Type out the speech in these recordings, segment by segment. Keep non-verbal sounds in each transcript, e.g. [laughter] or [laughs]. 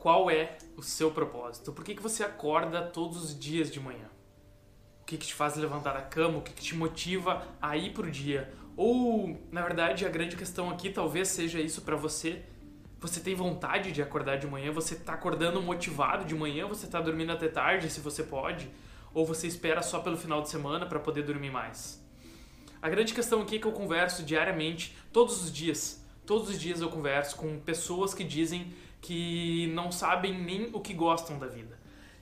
qual é o seu propósito? Por que, que você acorda todos os dias de manhã? O que, que te faz levantar da cama? O que, que te motiva a ir pro dia? Ou, na verdade, a grande questão aqui talvez seja isso para você. Você tem vontade de acordar de manhã? Você tá acordando motivado de manhã? Você tá dormindo até tarde, se você pode? Ou você espera só pelo final de semana para poder dormir mais? A grande questão aqui é que eu converso diariamente, todos os dias. Todos os dias eu converso com pessoas que dizem que não sabem nem o que gostam da vida.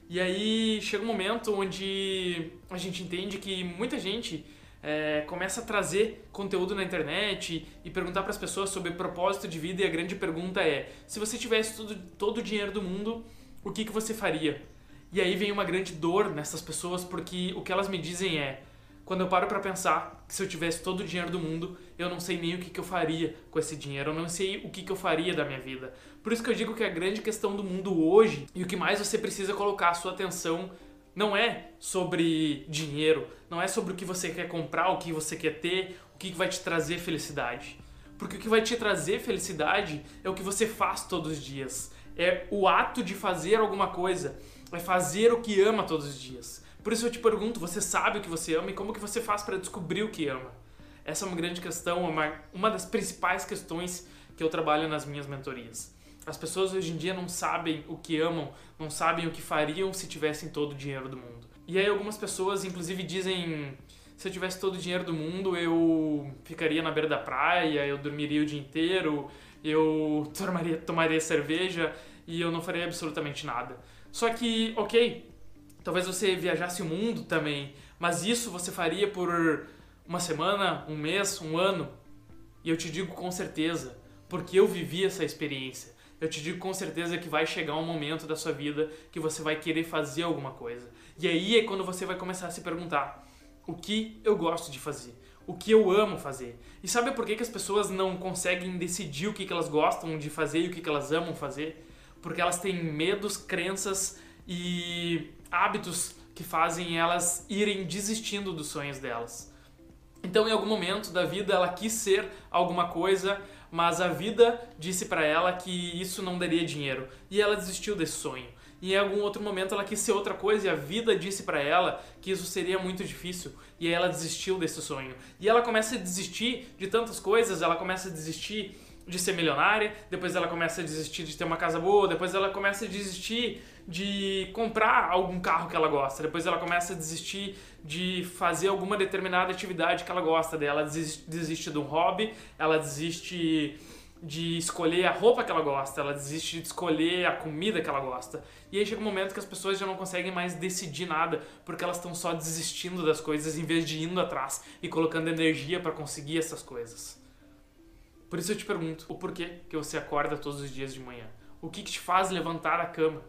E aí chega um momento onde a gente entende que muita gente é, começa a trazer conteúdo na internet e perguntar para as pessoas sobre propósito de vida. E a grande pergunta é: se você tivesse tudo, todo o dinheiro do mundo, o que, que você faria? E aí vem uma grande dor nessas pessoas porque o que elas me dizem é: quando eu paro para pensar que se eu tivesse todo o dinheiro do mundo, eu não sei nem o que, que eu faria com esse dinheiro, eu não sei o que, que eu faria da minha vida. Por isso que eu digo que a grande questão do mundo hoje e o que mais você precisa colocar a sua atenção não é sobre dinheiro, não é sobre o que você quer comprar, o que você quer ter, o que vai te trazer felicidade. Porque o que vai te trazer felicidade é o que você faz todos os dias. É o ato de fazer alguma coisa, é fazer o que ama todos os dias. Por isso eu te pergunto, você sabe o que você ama e como que você faz para descobrir o que ama? Essa é uma grande questão, uma, uma das principais questões que eu trabalho nas minhas mentorias. As pessoas hoje em dia não sabem o que amam, não sabem o que fariam se tivessem todo o dinheiro do mundo. E aí algumas pessoas inclusive dizem se eu tivesse todo o dinheiro do mundo, eu ficaria na beira da praia, eu dormiria o dia inteiro, eu [laughs] tomaria, tomaria cerveja e eu não faria absolutamente nada. Só que, ok, Talvez você viajasse o mundo também, mas isso você faria por uma semana, um mês, um ano. E eu te digo com certeza, porque eu vivi essa experiência. Eu te digo com certeza que vai chegar um momento da sua vida que você vai querer fazer alguma coisa. E aí é quando você vai começar a se perguntar: o que eu gosto de fazer? O que eu amo fazer? E sabe por que, que as pessoas não conseguem decidir o que, que elas gostam de fazer e o que, que elas amam fazer? Porque elas têm medos, crenças e hábitos que fazem elas irem desistindo dos sonhos delas. Então, em algum momento da vida, ela quis ser alguma coisa, mas a vida disse para ela que isso não daria dinheiro e ela desistiu desse sonho. E em algum outro momento ela quis ser outra coisa e a vida disse para ela que isso seria muito difícil e ela desistiu desse sonho. E ela começa a desistir de tantas coisas, ela começa a desistir de ser milionária, depois ela começa a desistir de ter uma casa boa, depois ela começa a desistir de comprar algum carro que ela gosta, depois ela começa a desistir de fazer alguma determinada atividade que ela gosta dela, ela desiste, desiste de um hobby, ela desiste de escolher a roupa que ela gosta, ela desiste de escolher a comida que ela gosta. E aí chega um momento que as pessoas já não conseguem mais decidir nada, porque elas estão só desistindo das coisas em vez de indo atrás e colocando energia para conseguir essas coisas. Por isso eu te pergunto, o porquê que você acorda todos os dias de manhã? O que, que te faz levantar da cama?